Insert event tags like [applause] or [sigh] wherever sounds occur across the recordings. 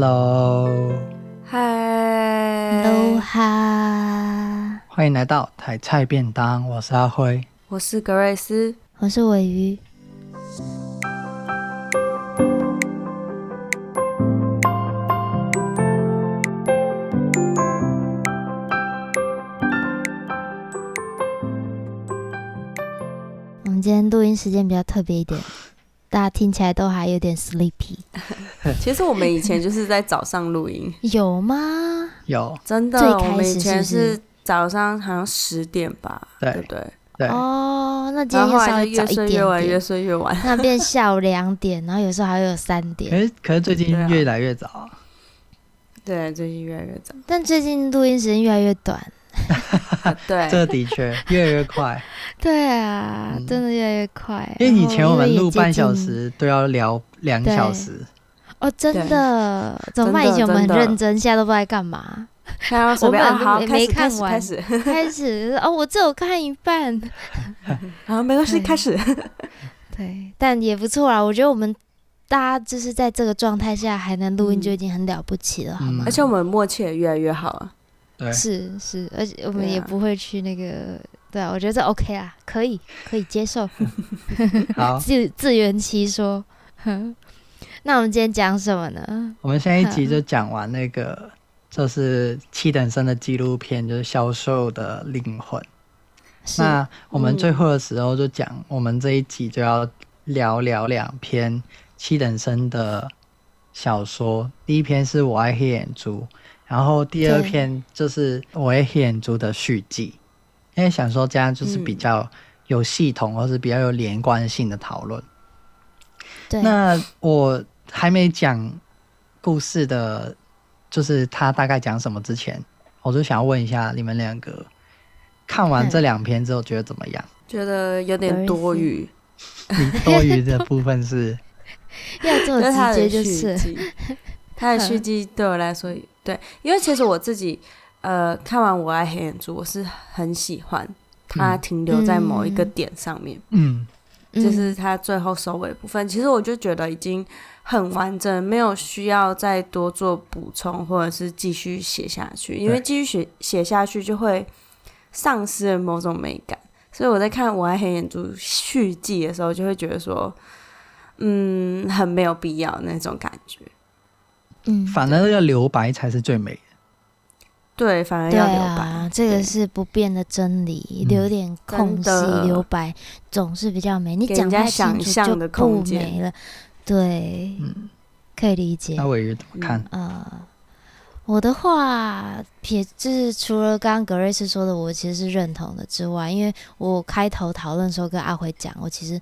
Hello，嗨，Hello 哈，欢迎来到台菜便当，我是阿辉，我是格瑞斯，我是尾鱼。我们今天录音时间比较特别一点。大家听起来都还有点 sleepy。[laughs] 其实我们以前就是在早上录音，[laughs] 有吗？有，真的。最开始是是我们以前是早上好像十点吧，对不对？对。哦，那今天又稍微早一点点，越睡越晚，越睡越晚。[laughs] 那变下午两点，然后有时候还会有三点。可是可是最近越来越早啊。对，最近越来越早。但最近录音时间越来越短。[laughs] 对，这的确越来越快。[laughs] 对啊，嗯、真的越来越快。因为以前我们录半小时都要聊两小时。哦，真的？怎么办？以前我们很认真，现在都不知道在干嘛。我们好没看完，开始开始哦，我只有看一半。[laughs] 好，没关系，开始。对，但也不错啊。我觉得我们大家就是在这个状态下还能录音，就已经很了不起了，好吗？而且我们默契也越来越好了。对是是，而且我们也不会去那个，对啊，我觉得这 OK 啊，可以可以接受。[laughs] 好，自自圆其说。[laughs] 那我们今天讲什么呢？我们上一集就 [laughs] 讲完那个，就是七等生的纪录片，就是销售的灵魂。那我们最后的时候就讲，我们这一集就要聊聊两篇七等生的小说。第一篇是我爱黑眼珠。然后第二篇就是我爱黑眼珠的续集，因为想说这样就是比较有系统，嗯、或是比较有连贯性的讨论。对，那我还没讲故事的，就是他大概讲什么之前，我就想要问一下你们两个，看完这两篇之后觉得怎么样？觉得有点多余。你多余的部分是 [laughs] 要这么直接就是。他的续集对我来说，对，因为其实我自己，呃，看完《我爱黑眼珠》，我是很喜欢他停留在某一个点上面，嗯，就是他最后收尾部分。其实我就觉得已经很完整，没有需要再多做补充，或者是继续写下去，因为继续写写下去就会丧失了某种美感。所以我在看《我爱黑眼珠》续集的时候，就会觉得说，嗯，很没有必要那种感觉。嗯，反而要留白才是最美的。对，反而要留白，啊、这个是不变的真理。留点空隙，留白总是比较美。你讲太清楚就不美了。对，嗯，可以理解。那鮪鱼怎么看？呃，我的话，撇就是除了刚刚格瑞斯说的，我其实是认同的之外，因为我开头讨论的时候跟阿辉讲，我其实。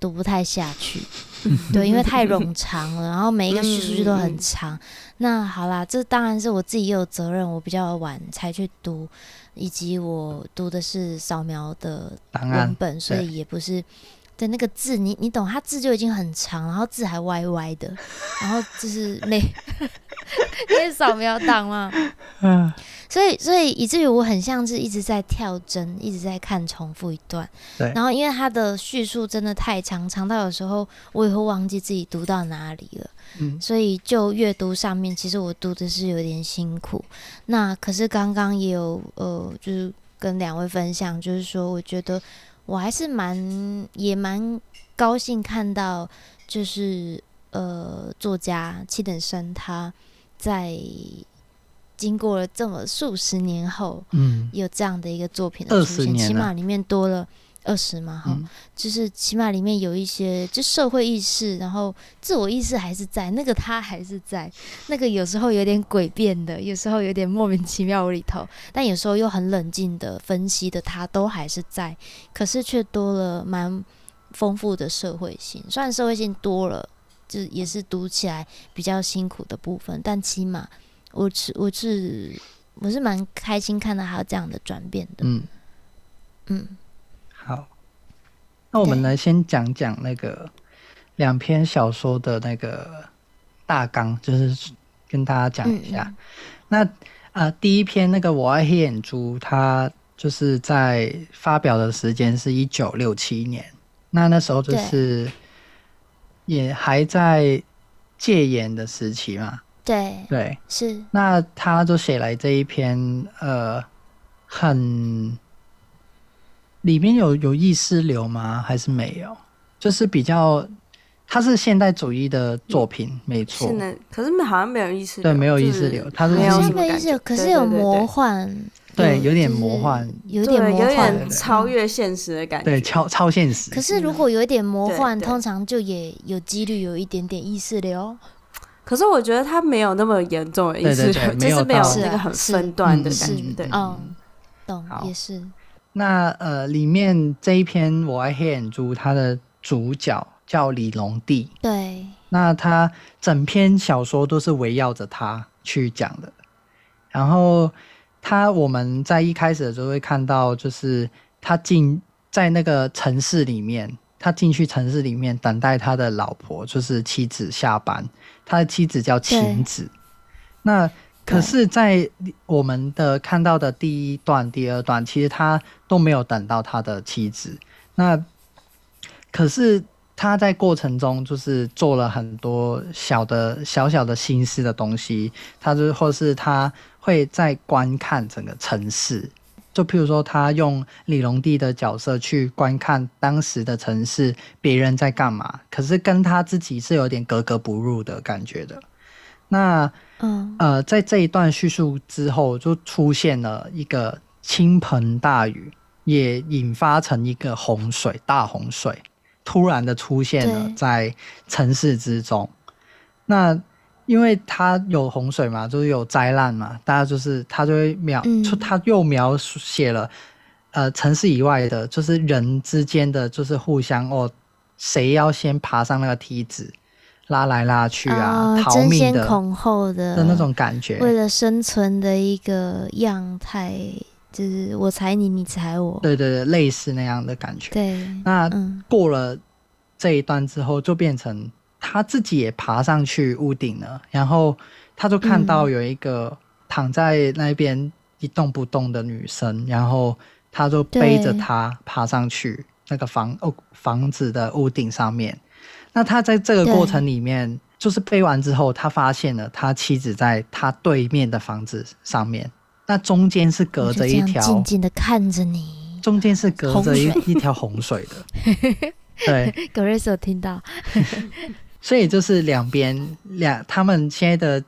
读不太下去，对，因为太冗长了，然后每一个叙述句都很长。嗯、那好啦，这当然是我自己也有责任，我比较晚才去读，以及我读的是扫描的文本，所以也不是对那个字，你你懂，它字就已经很长，然后字还歪歪的，然后就是那 [laughs] 因为扫描档嘛，[laughs] 嗯。所以，所以以至于我很像是一直在跳针，一直在看重复一段。对。然后，因为它的叙述真的太长，长到有时候我也会忘记自己读到哪里了。嗯。所以，就阅读上面，其实我读的是有点辛苦。那可是刚刚也有呃，就是跟两位分享，就是说，我觉得我还是蛮也蛮高兴看到，就是呃，作家七等生他在。经过了这么数十年后，嗯，有这样的一个作品的出现，起码里面多了二十嘛，哈，嗯、就是起码里面有一些就社会意识，然后自我意识还是在，那个他还是在，那个有时候有点诡辩的，有时候有点莫名其妙无厘头，但有时候又很冷静的分析的他都还是在，可是却多了蛮丰富的社会性，虽然社会性多了，就也是读起来比较辛苦的部分，但起码。我是我是我是蛮开心看到他有这样的转变的。嗯嗯，好，那我们来先讲讲那个两篇小说的那个大纲，就是跟大家讲一下。那啊、呃，第一篇那个我爱黑眼珠，它就是在发表的时间是一九六七年，那那时候就是也还在戒严的时期嘛。对对是。那他就写来这一篇，呃，很里面有有意识流吗？还是没有？就是比较，它是现代主义的作品，嗯、没错。现在可是好像没有意识流，对，没有意识流，它是没有意识，可是有魔幻。对，有点魔幻，有点魔幻，有点超越现实的感觉。对，超超现实。可是如果有一点魔幻，通常就也有几率有一点点意识流。可是我觉得他没有那么严重的意识流，就是没有那个很分段的感觉。对，嗯，懂，也是。那呃，里面这一篇《我爱黑眼珠》，它的主角叫李龙帝。对。那他整篇小说都是围绕着他去讲的，然后。他我们在一开始的时候会看到，就是他进在那个城市里面，他进去城市里面等待他的老婆，就是妻子下班。他的妻子叫晴子。那可是，在我们的看到的第一段、第二段，其实他都没有等到他的妻子。那可是他在过程中就是做了很多小的、小小的心思的东西，他就或是他。会在观看整个城市，就譬如说，他用李隆帝的角色去观看当时的城市，别人在干嘛，可是跟他自己是有点格格不入的感觉的。那，嗯，呃，在这一段叙述之后，就出现了一个倾盆大雨，也引发成一个洪水，大洪水突然的出现了在城市之中。那。因为他有洪水嘛，就是有灾难嘛，大家就是他就会描，嗯、他又描写了，呃，城市以外的，就是人之间的，就是互相哦，谁要先爬上那个梯子，拉来拉去啊，哦、逃命的，恐后的的那种感觉，为了生存的一个样态，就是我踩你，你踩我，对对对，类似那样的感觉。对，那过了这一段之后，就变成。他自己也爬上去屋顶了，然后他就看到有一个躺在那边一动不动的女生，然后他就背着她爬上去那个房哦房子的屋顶上面。那他在这个过程里面，就是背完之后，他发现了他妻子在他对面的房子上面，那中间是隔着一条静静的看着你，中间是隔着一一条洪水的。对，格瑞斯有听到。所以就是两边两，他们现在的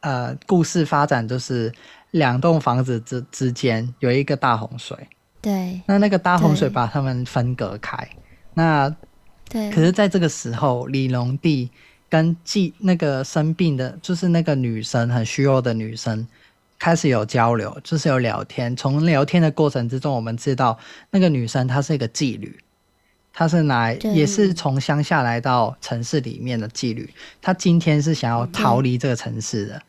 呃故事发展就是两栋房子之之间有一个大洪水，对，那那个大洪水把他们分隔开，那对，可是在这个时候，李隆帝跟继那个生病的，就是那个女生很虚弱的女生开始有交流，就是有聊天。从聊天的过程之中，我们知道那个女生她是一个妓女。他是来，也是从乡下来到城市里面的妓女。他今天是想要逃离这个城市的，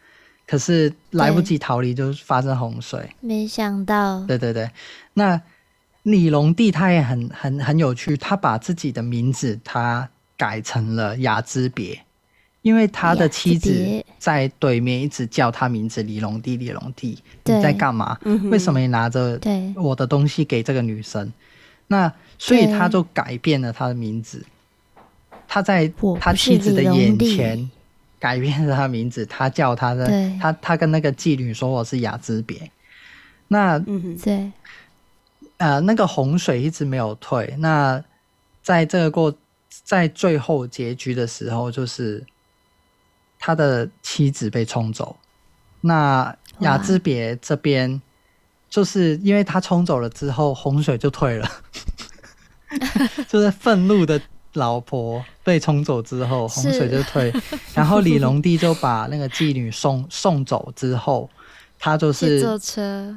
可是来不及逃离，就发生洪水。没想到。对对对，那李龙帝他也很很很有趣，他把自己的名字他改成了雅之别，因为他的妻子在对面一直叫他名字李龙帝，李龙帝，你在干嘛？为什么你拿着我的东西给这个女生？那所以他就改变了他的名字，他在他妻子的眼前改变了他的名字，他叫他的他他跟那个妓女说我是雅兹别。那嗯对，呃那个洪水一直没有退。那在这个过在最后结局的时候，就是他的妻子被冲走。那雅兹别这边。就是因为他冲走了之后，洪水就退了。[laughs] 就是愤怒的老婆被冲走之后，洪水就退。然后李隆帝就把那个妓女送 [laughs] 送走之后，他就是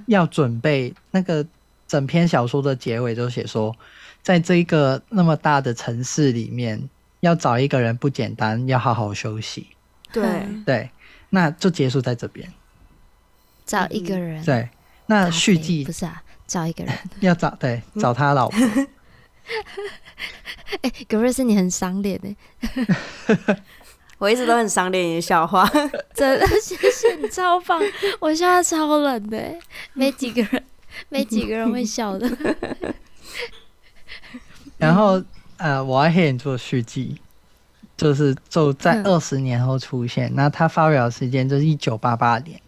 要准备那个整篇小说的结尾就写说，在这一个那么大的城市里面，要找一个人不简单，要好好休息。对对，那就结束在这边。找一个人。对。那续集不是啊，找一个人 [laughs] 要找对找他老婆。[laughs] 哎、欸，格瑞斯，你很赏脸哎！[laughs] 我一直都很赏脸你的笑话，真的谢谢你超棒，我现在超冷的，没几个人，没几个人会笑的。然后呃，我要黑眼珠的续集，就是就在二十年后出现。嗯、那他发表的时间就是一九八八年，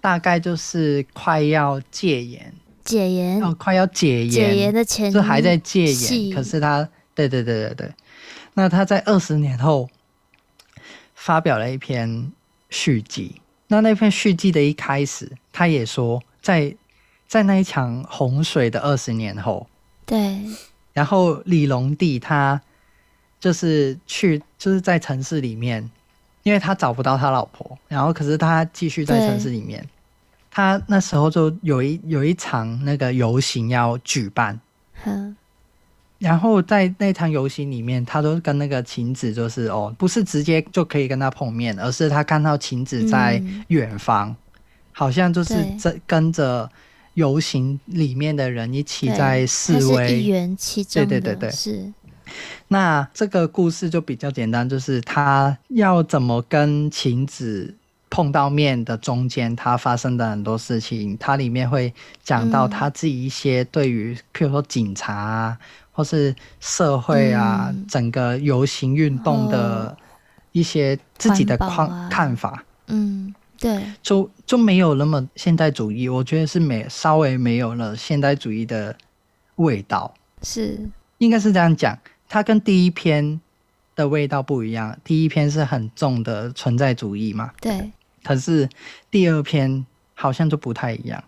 大概就是快要戒严，戒严哦，快要解严，解严的前就还在戒严。可是他，对对对对对，那他在二十年后发表了一篇续集。那那篇续集的一开始，他也说在，在在那一场洪水的二十年后，对，然后李隆帝他。就是去，就是在城市里面，因为他找不到他老婆，然后可是他继续在城市里面。他那时候就有一有一场那个游行要举办，然后在那场游行里面，他都跟那个晴子就是哦，不是直接就可以跟他碰面，而是他看到晴子在远方，嗯、好像就是在跟着游行里面的人一起在示威，一员其中对对对对。是。那这个故事就比较简单，就是他要怎么跟晴子碰到面的中间，他发生的很多事情，它里面会讲到他自己一些对于，譬如说警察啊，或是社会啊，嗯、整个游行运动的一些自己的看、啊、看法。嗯，对，就就没有那么现代主义，我觉得是没稍微没有了现代主义的味道，是应该是这样讲。它跟第一篇的味道不一样，第一篇是很重的存在主义嘛，对。可是第二篇好像就不太一样，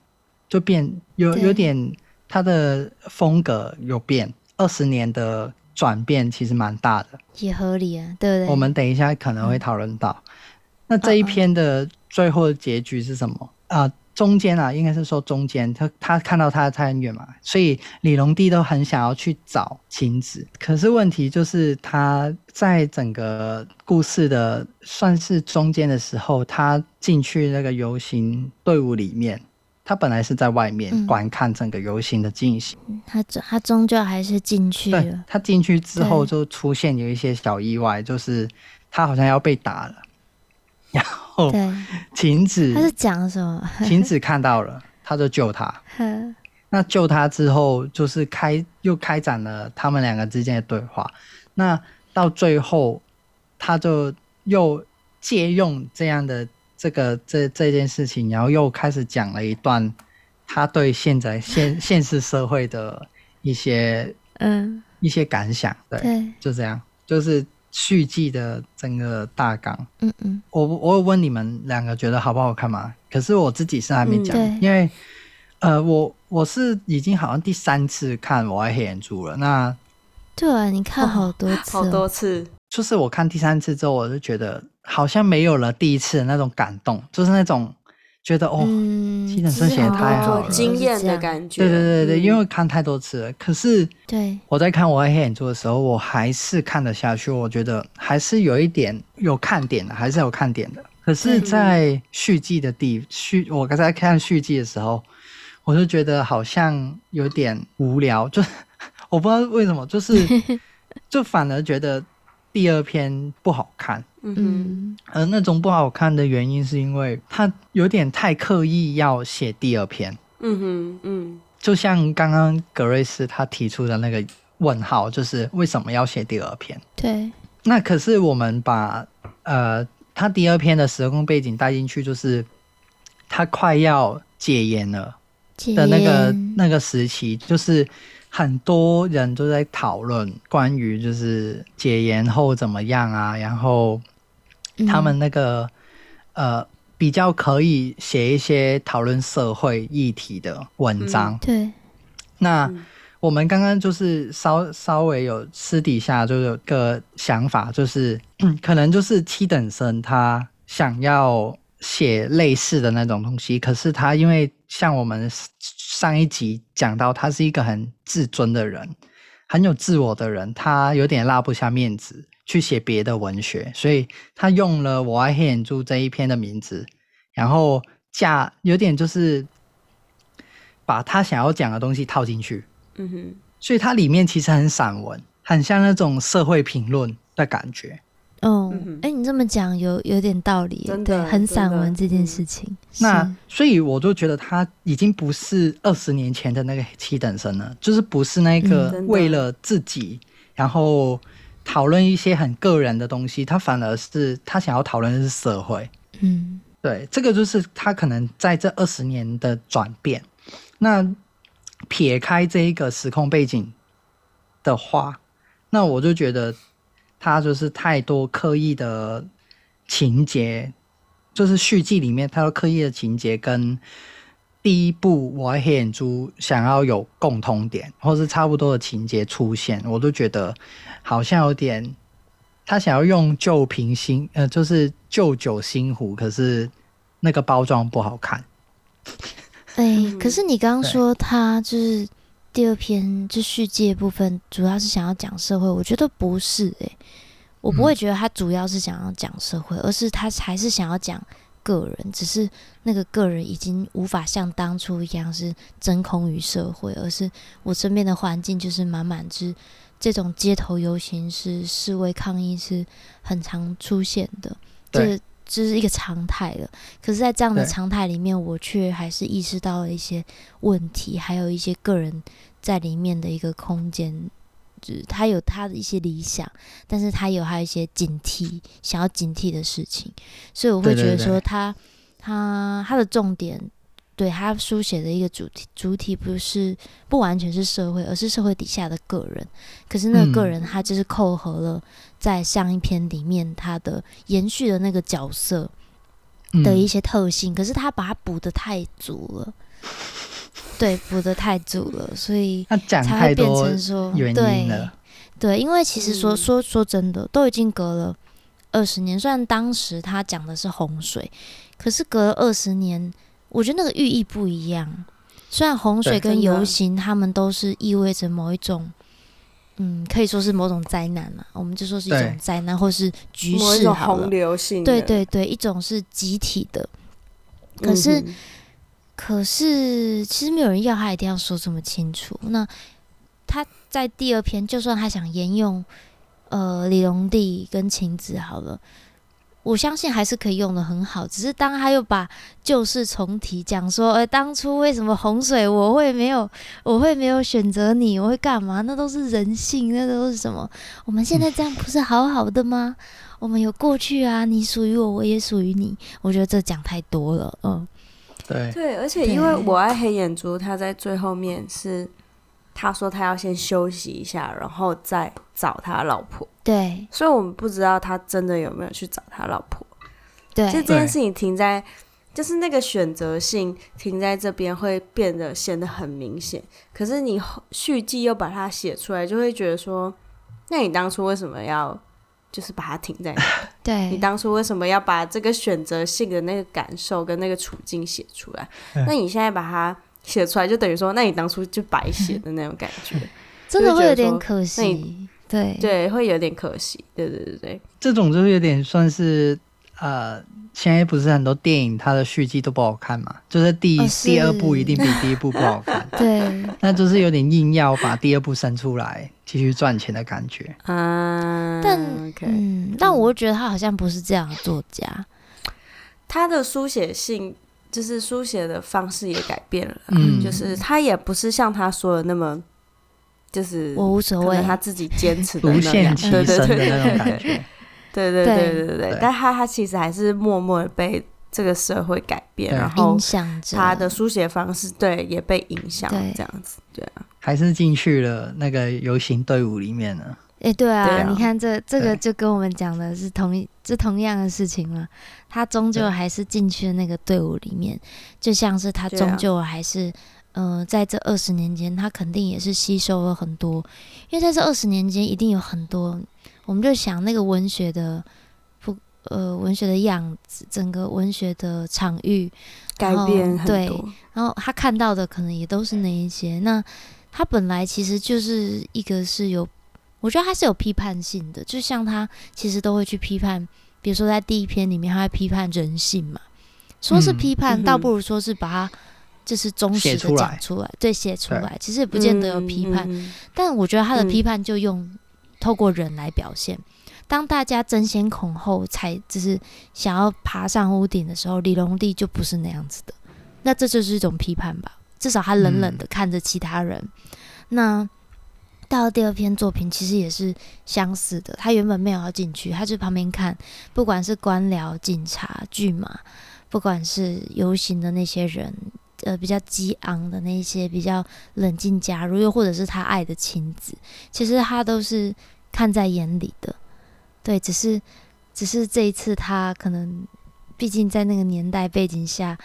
就变有有点它的风格有变，二十年的转变其实蛮大的，也合理啊，对不对？我们等一下可能会讨论到，嗯、那这一篇的最后的结局是什么啊？呃中间啊，应该是说中间，他他看到他太远嘛，所以李隆帝都很想要去找晴子。可是问题就是他在整个故事的算是中间的时候，他进去那个游行队伍里面，他本来是在外面观看整个游行的进行，嗯、他他终究还是进去了。对，他进去之后就出现有一些小意外，就是他好像要被打了。然后，晴子他是讲什么？[laughs] 晴子看到了，他就救他。[laughs] 那救他之后，就是开又开展了他们两个之间的对话。那到最后，他就又借用这样的这个这这件事情，然后又开始讲了一段他对现在现现实社会的一些嗯一些感想。对，对就这样，就是。续季的整个大纲，嗯嗯，我我有问你们两个觉得好不好看嘛？可是我自己是还没讲，嗯、因为呃，我我是已经好像第三次看《我爱黑眼珠》了。那对啊，你看好多次，好多次，就是我看第三次之后，我就觉得好像没有了第一次的那种感动，就是那种。觉得哦，七等生写的太好了，惊艳的感觉。对对对对，因为看太多次了。可是，对我在看《我爱黑眼珠》的时候，我还是看得下去。我觉得还是有一点有看点的，还是有看点的。可是，在续集的地续，我刚才看续集的时候，我就觉得好像有点无聊，就 [laughs] 我不知道为什么，就是就反而觉得第二篇不好看。嗯，而那种不好看的原因是因为他有点太刻意要写第二篇。嗯哼，嗯，就像刚刚格瑞斯他提出的那个问号，就是为什么要写第二篇？对。那可是我们把呃他第二篇的时空背景带进去，就是他快要戒烟了的那个那个时期，就是。很多人都在讨论关于就是解严后怎么样啊，然后他们那个、嗯、呃比较可以写一些讨论社会议题的文章。嗯、对，那我们刚刚就是稍稍微有私底下就有个想法，就是 [clears throat] 可能就是七等生他想要写类似的那种东西，可是他因为像我们。上一集讲到，他是一个很自尊的人，很有自我的人，他有点拉不下面子去写别的文学，所以他用了《我爱黑眼珠》这一篇的名字，然后加有点就是把他想要讲的东西套进去。嗯哼，所以它里面其实很散文，很像那种社会评论的感觉。哦，哎，你这么讲有有点道理，的对，很散文这件事情。那所以我就觉得他已经不是二十年前的那个七等生了，就是不是那个为了自己，然后讨论一些很个人的东西，他反而是他想要讨论的是社会。嗯，对，这个就是他可能在这二十年的转变。那撇开这一个时空背景的话，那我就觉得他就是太多刻意的情节，就是续集里面太多刻意的情节跟。第一部我爱黑眼珠想要有共通点，或是差不多的情节出现，我都觉得好像有点他想要用旧瓶新呃，就是旧酒新壶，可是那个包装不好看。哎、欸，可是你刚刚说他就是第二篇就续集的部分，主要是想要讲社会，我觉得不是诶、欸，我不会觉得他主要是想要讲社会，而是他还是想要讲。个人只是那个个人已经无法像当初一样是真空于社会，而是我身边的环境就是满满之这种街头游行是示威抗议是很常出现的，这这是一个常态了。可是，在这样的常态里面，我却还是意识到了一些问题，还有一些个人在里面的一个空间。就是他有他的一些理想，但是他有他一些警惕，想要警惕的事情，所以我会觉得说他，他他的重点，对他书写的一个主题，主体不是不完全是社会，而是社会底下的个人。可是那个个人，他就是扣合了在上一篇里面他的延续的那个角色的一些特性，嗯、可是他把它补的太足了。对，补的太足了，所以才会变成说，对对，因为其实说说说真的，都已经隔了二十年。虽然当时他讲的是洪水，可是隔了二十年，我觉得那个寓意不一样。虽然洪水跟游行，他们都是意味着某一种，嗯，可以说是某种灾难嘛，我们就说是一种灾难，或是局势洪流性。对对对，一种是集体的，可是。嗯可是，其实没有人要他一定要说这么清楚。那他在第二篇，就算他想沿用，呃，李隆帝跟晴子好了，我相信还是可以用的很好。只是当他又把旧事重提，讲说，呃，当初为什么洪水我会没有，我会没有选择你，我会干嘛？那都是人性，那都是什么？我们现在这样不是好好的吗？我们有过去啊，你属于我，我也属于你。我觉得这讲太多了，嗯。对，对，而且因为我爱黑眼珠，他在最后面是他说他要先休息一下，然后再找他老婆。对，所以我们不知道他真的有没有去找他老婆。对，就这件事情停在，就是那个选择性停在这边会变得显得很明显。可是你续记又把它写出来，就会觉得说，那你当初为什么要？就是把它停在那。对，你当初为什么要把这个选择性的那个感受跟那个处境写出来？那你现在把它写出来，就等于说，那你当初就白写的那种感觉，[laughs] 真的会有点可惜。对对，会有点可惜。对对对对，这种就是有点算是呃，现在不是很多电影它的续集都不好看嘛，就是第一、哦、是第二部一定比第一部不好看。[laughs] 对，那就是有点硬要把第二部生出来。继续赚钱的感觉啊，但嗯，但我觉得他好像不是这样的作家，他的书写性就是书写的方式也改变了，嗯，就是他也不是像他说的那么，就是我无所谓，他自己坚持的 [laughs] 无限牺牲的那种感觉，[laughs] 对对对对对对，但他他其实还是默默的被这个社会改变，然后影响他的书写方式，对，也被影响，这样子，对啊。还是进去了那个游行队伍里面呢？哎、欸，对啊，对啊，你看这这个就跟我们讲的是同一这同样的事情嘛。他终究还是进去了那个队伍里面，就像是他终究还是，嗯、啊呃，在这二十年间，他肯定也是吸收了很多。因为在这二十年间，一定有很多，我们就想那个文学的不呃文学的样子，整个文学的场域改变很多。对，然后他看到的可能也都是那一些那。他本来其实就是一个是有，我觉得他是有批判性的，就像他其实都会去批判，比如说在第一篇里面，他会批判人性嘛，说是批判，嗯、倒不如说是把它就是忠实的讲出来，对，写出来，其实也不见得有批判，但我觉得他的批判就用透过人来表现。嗯、当大家争先恐后才就是想要爬上屋顶的时候，李隆基就不是那样子的，那这就是一种批判吧。至少他冷冷的看着其他人，嗯、那到第二篇作品其实也是相似的，他原本没有要进去，他就旁边看，不管是官僚、警察、剧码，不管是游行的那些人，呃，比较激昂的那些比较冷静加入，又或者是他爱的亲子，其实他都是看在眼里的。对，只是只是这一次他可能，毕竟在那个年代背景下，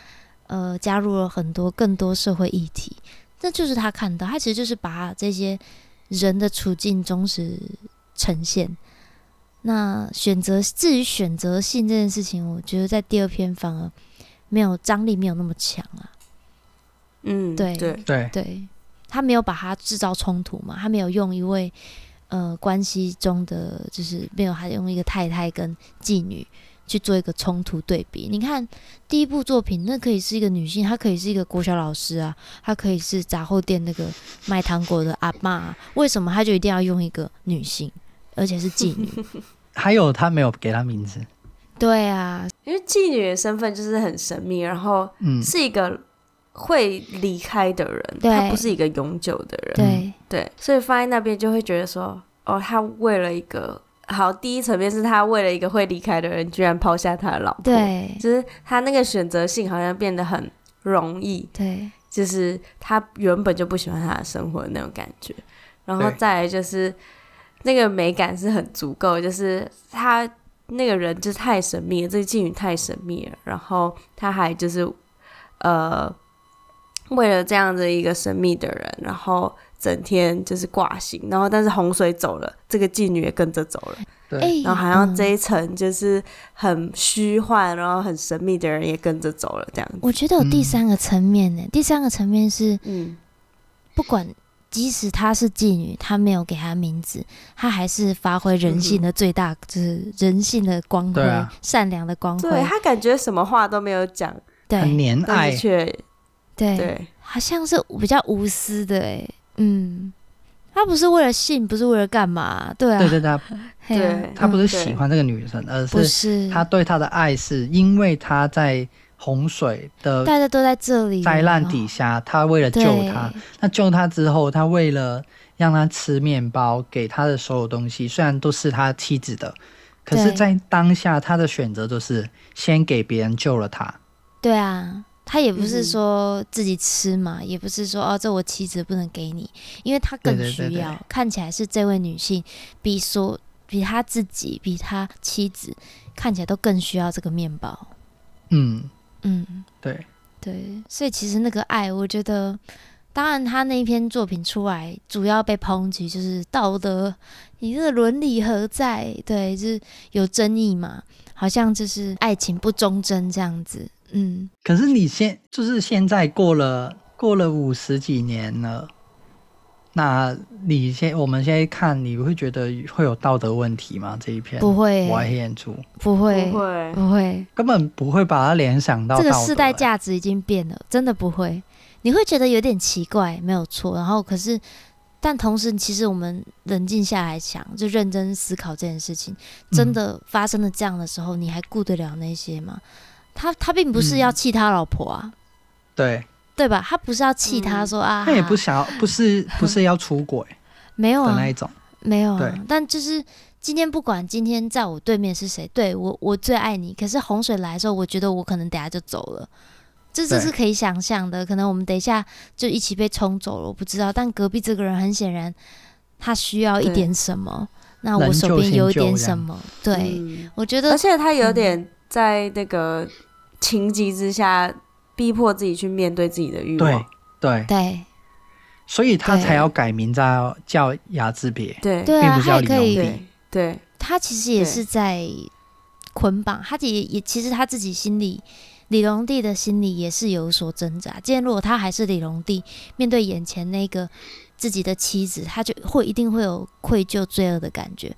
呃，加入了很多更多社会议题，那就是他看到，他其实就是把这些。人的处境忠实呈现。那选择，至于选择性这件事情，我觉得在第二篇反而没有张力，没有那么强啊。嗯，对对对对，他没有把它制造冲突嘛，他没有用一位呃关系中的，就是没有，他用一个太太跟妓女。去做一个冲突对比，你看第一部作品，那可以是一个女性，她可以是一个国小老师啊，她可以是杂货店那个卖糖果的阿妈啊，为什么她就一定要用一个女性，而且是妓女？[laughs] 还有她没有给她名字，对啊，因为妓女的身份就是很神秘，然后是一个会离开的人，嗯、她不是一个永久的人，对。对，所以放在那边就会觉得说，哦，她为了一个。好，第一层面是他为了一个会离开的人，居然抛下他的老婆。对，就是他那个选择性好像变得很容易。对，就是他原本就不喜欢他的生活的那种感觉。然后再来就是那个美感是很足够，就是他那个人就是太神秘了，这个妓女太神秘了。然后他还就是呃，为了这样的一个神秘的人，然后。整天就是挂心，然后但是洪水走了，这个妓女也跟着走了。对，然后好像这一层就是很虚幻，然后很神秘的人也跟着走了，这样子。我觉得有第三个层面呢，嗯、第三个层面是，嗯，不管即使她是妓女，她没有给她名字，她还是发挥人性的最大，嗯、就是人性的光辉，啊、善良的光辉。对，她感觉什么话都没有讲，对，很怜爱，却对对，好像是比较无私的哎。嗯，他不是为了性，不是为了干嘛？对啊，对对对，[laughs] 对，他不是喜欢这个女生，而是他对她的爱是因为他在洪水的大家都在这里灾难底下，他为了救她，那救她之后，他为了让她吃面包，给她的所有东西，虽然都是他妻子的，可是，在当下他的选择就是先给别人救了她。对啊。他也不是说自己吃嘛，嗯、也不是说哦，这我妻子不能给你，因为他更需要。对对对对，看起来是这位女性比说比他自己比他妻子看起来都更需要这个面包。嗯嗯，对对，所以其实那个爱，我觉得，当然他那一篇作品出来，主要被抨击就是道德，你这个伦理何在？对，就是有争议嘛，好像就是爱情不忠贞这样子。嗯，可是你现就是现在过了过了五十几年了，那你现我们现在看，你会觉得会有道德问题吗？这一篇不会，我爱黑眼珠不会，不会，不会，根本不会把它联想到这个世代价值已经变了，真的不会。你会觉得有点奇怪，没有错。然后可是，但同时，其实我们冷静下来想，就认真思考这件事情，真的发生了这样的时候，嗯、你还顾得了那些吗？他他并不是要气他老婆啊，嗯、对对吧？他不是要气他说、嗯、啊，他也不想要，不是 [laughs] 不是要出轨，[laughs] 没有啊那一种，没有啊。对但就是今天不管今天在我对面是谁，对我我最爱你。可是洪水来的时候，我觉得我可能等下就走了，这这是可以想象的。可能我们等一下就一起被冲走了，我不知道。但隔壁这个人很显然他需要一点什么，那我手边有一点什么，对、嗯、我觉得，而且他有点。嗯在那个情急之下，逼迫自己去面对自己的欲望。对对对，所以他才要改名叫叫睚之别。对对啊，并不叫李可以。对，对他其实也是在捆绑，他也也其实他自己心里，李隆帝的心里也是有所挣扎。今天如果他还是李隆帝，面对眼前那个自己的妻子，他就会一定会有愧疚、罪恶的感觉。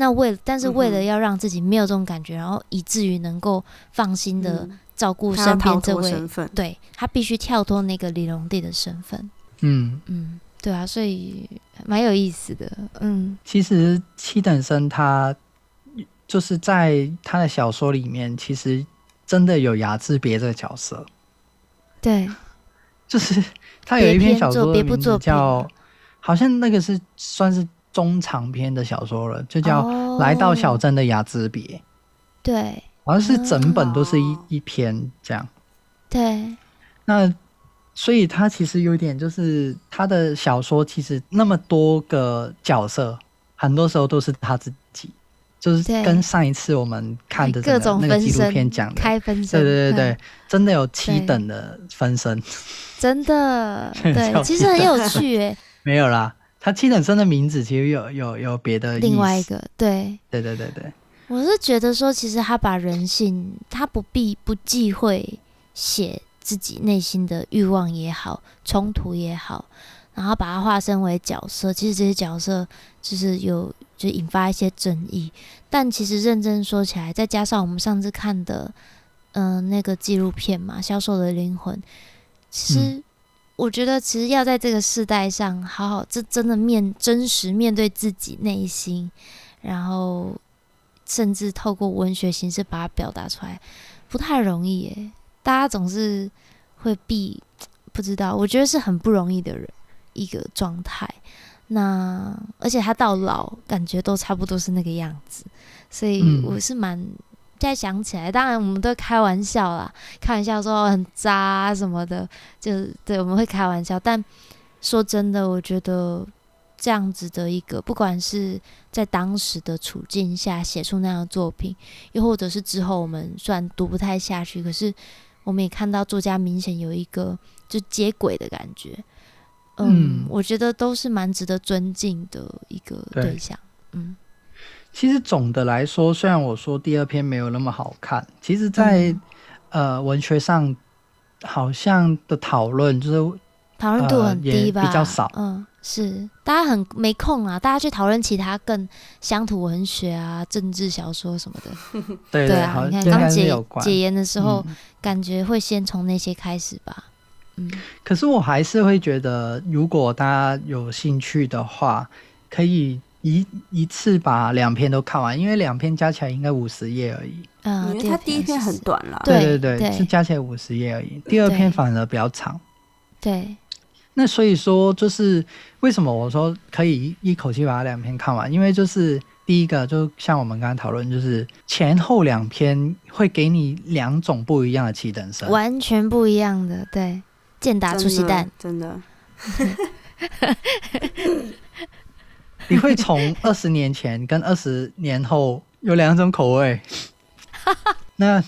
那为，但是为了要让自己没有这种感觉，嗯、然后以至于能够放心的照顾身边这位，他对他必须跳脱那个李隆帝的身份。嗯嗯，对啊，所以蛮有意思的。嗯，其实七等生他就是在他的小说里面，其实真的有牙之别这个角色。对，就是 [laughs] 他有一篇小说的名字叫《好像那个是算是中长篇的小说了，就叫《来到小镇的雅兹别》。对，好像是整本都是一、哦、一篇这样。对，那所以他其实有点就是他的小说，其实那么多个角色，很多时候都是他自己。就是跟上一次我们看的这个那个纪录片讲的，开分身，对对对对，真的有七等的分身，真的，[laughs] 对，其实很有趣诶。[laughs] 没有啦，他七等生的名字其实有有有别的，另外一个，对，对对对对。我是觉得说，其实他把人性，他不必不忌讳写自己内心的欲望也好，冲突也好，然后把它化身为角色，其实这些角色就是有。就引发一些争议，但其实认真说起来，再加上我们上次看的，嗯、呃，那个纪录片嘛，《销售的灵魂》，其实我觉得，其实要在这个世代上好好，这真的面真实面对自己内心，然后甚至透过文学形式把它表达出来，不太容易耶。大家总是会避，不知道，我觉得是很不容易的人一个状态。那而且他到老感觉都差不多是那个样子，所以我是蛮再想起来，当然我们都开玩笑啦，开玩笑说很渣什么的，就对我们会开玩笑。但说真的，我觉得这样子的一个，不管是在当时的处境下写出那样的作品，又或者是之后我们虽然读不太下去，可是我们也看到作家明显有一个就接轨的感觉。嗯，我觉得都是蛮值得尊敬的一个对象。对嗯，其实总的来说，虽然我说第二篇没有那么好看，其实在，嗯、呃文学上好像的讨论就是讨论度很低吧，呃、比较少。嗯，是大家很没空啊，大家去讨论其他更乡土文学啊、政治小说什么的。[laughs] 对对，对啊，你看刚解解严的时候，嗯、感觉会先从那些开始吧。可是我还是会觉得，如果大家有兴趣的话，可以一一次把两篇都看完，因为两篇加起来应该五十页而已。嗯，因为它第一篇很短了。对对对，是加起来五十页而已。第二篇反而比较长。对。那所以说，就是为什么我说可以一口气把它两篇看完？因为就是第一个，就像我们刚刚讨论，就是前后两篇会给你两种不一样的七等生，完全不一样的，对。健达出奇蛋，真的，你会从 [laughs] 二十年前跟二十年后有两种口味，[laughs] 那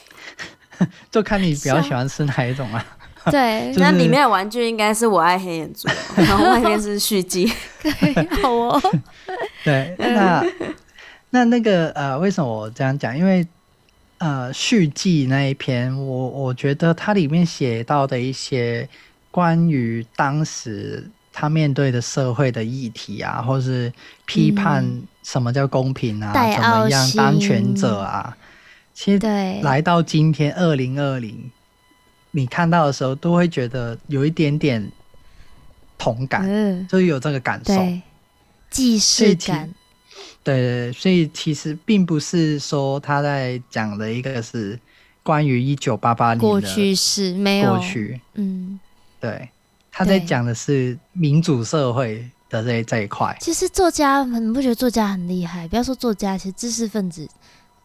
[laughs] 就看你比较喜欢吃哪一种啊？对，那里面的玩具应该是我爱黑眼珠，然后外面是续集，好哦。对，那那那个呃，为什么我这样讲？因为。呃，续集那一篇，我我觉得它里面写到的一些关于当时他面对的社会的议题啊，或是批判什么叫公平啊，嗯、怎么样当权者啊，其实来到今天二零二零，你看到的时候都会觉得有一点点同感，嗯、就是有这个感受，既视感。对对，所以其实并不是说他在讲的一个是关于一九八八年的过去式，没有。过去，嗯，对，他在讲的是民主社会的这这一块。其实作家，你不觉得作家很厉害？不要说作家，其实知识分子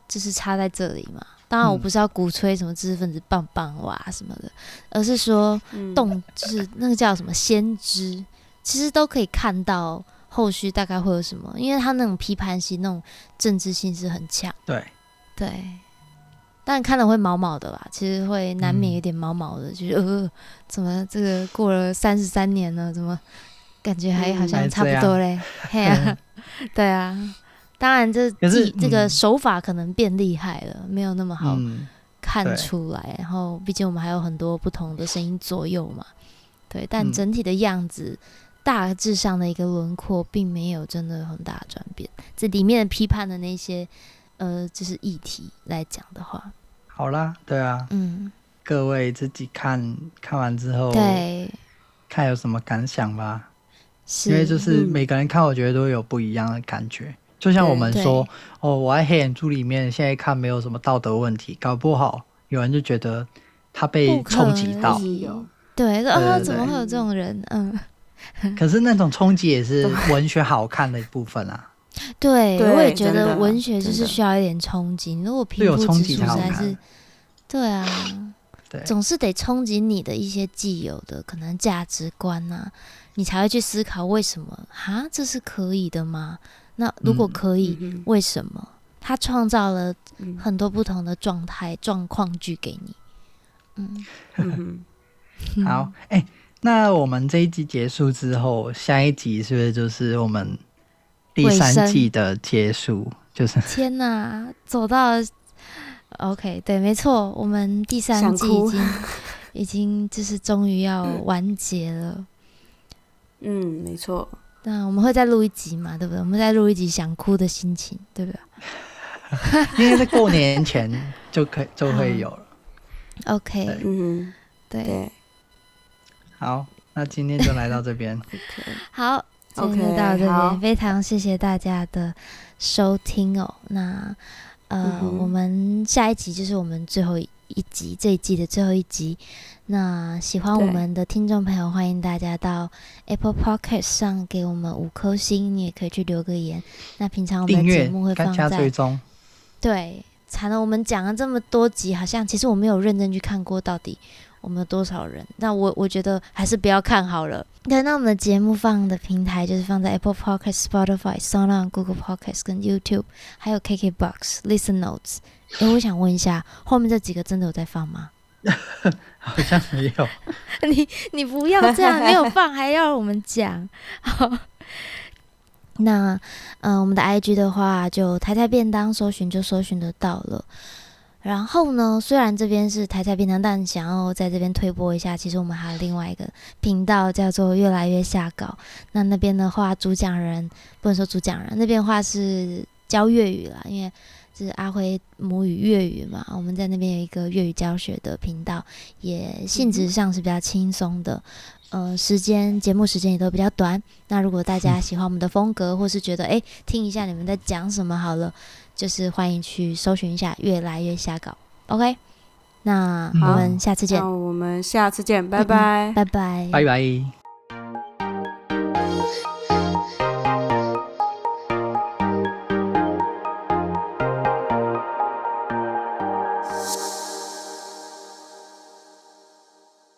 就是差在这里嘛。当然，我不是要鼓吹什么知识分子棒棒哇什么的，而是说动，就是那个叫什么先知，其实都可以看到。后续大概会有什么？因为他那种批判性、那种政治性是很强。对对，但看了会毛毛的吧？其实会难免有点毛毛的，嗯、就是呃，怎么这个过了三十三年了，怎么感觉还好像差不多嘞？嘿啊，[laughs] 对啊。当然这，技这个手法可能变厉害了，嗯、没有那么好看出来。然后，毕竟我们还有很多不同的声音左右嘛。对，但整体的样子。嗯大致上的一个轮廓，并没有真的很大的转变。这里面批判的那些，呃，就是议题来讲的话，好啦，对啊，嗯，各位自己看看完之后，对，看有什么感想吧。因为就是每个人看，我觉得都有不一样的感觉。嗯、就像我们说，哦，我爱黑眼珠里面，现在看没有什么道德问题，搞不好有人就觉得他被冲击到。对，啊，怎么会有这种人？嗯。[laughs] 可是那种冲击也是文学好看的一部分啊。对，对我也觉得文学就是需要一点冲击。如果平铺直述实在是，对啊，对，总是得冲击你的一些既有的可能价值观啊，你才会去思考为什么哈，这是可以的吗？那如果可以，嗯、为什么？他创造了很多不同的状态、状况剧给你。嗯，[laughs] 嗯 [laughs] 好，哎、欸，那我们这一集结束之后，下一集是不是就是我们第三季的结束？就是天哪，走到 OK，对，没错，我们第三季已经 [laughs] 已经就是终于要完结了。嗯，没错。那我们会再录一集嘛？对不对？我们再录一集想哭的心情，对不对？[laughs] 应该在过年前就可以就会有了。[laughs] OK，嗯，对，对，好，那今天就来到这边。好，今天就到这边，非常谢谢大家的收听哦。那呃、嗯，我们下一集就是我们最后一集，这一季的最后一集。那喜欢我们的听众朋友，欢迎大家到 Apple Podcast 上给我们五颗星，你也可以去留个言。那平常我们的节目会放在对。惨了，我们讲了这么多集，好像其实我没有认真去看过到底我们有多少人。那我我觉得还是不要看好了。对，那我们的节目放的平台就是放在 Apple Podcast、Spotify、SoundOn、Google Podcast 跟 YouTube，还有 KKBox、Listen Notes。哎，我想问一下，后面这几个真的有在放吗？[laughs] 好像没有。[laughs] 你你不要这样，没有放还要我们讲。好 [laughs] 那，嗯、呃，我们的 IG 的话，就台台便当搜寻就搜寻得到了。然后呢，虽然这边是台菜便当，但想要在这边推播一下，其实我们还有另外一个频道叫做越来越下稿。那那边的话，主讲人不能说主讲人，那边的话是教粤语啦，因为是阿辉母语粤语嘛。我们在那边有一个粤语教学的频道，也性质上是比较轻松的。呃，时间节目时间也都比较短。那如果大家喜欢我们的风格，或是觉得哎，听一下你们在讲什么好了，就是欢迎去搜寻一下，越来越瞎搞。OK，那我们下次见。那我们下次见，拜拜，嗯、拜拜，拜拜。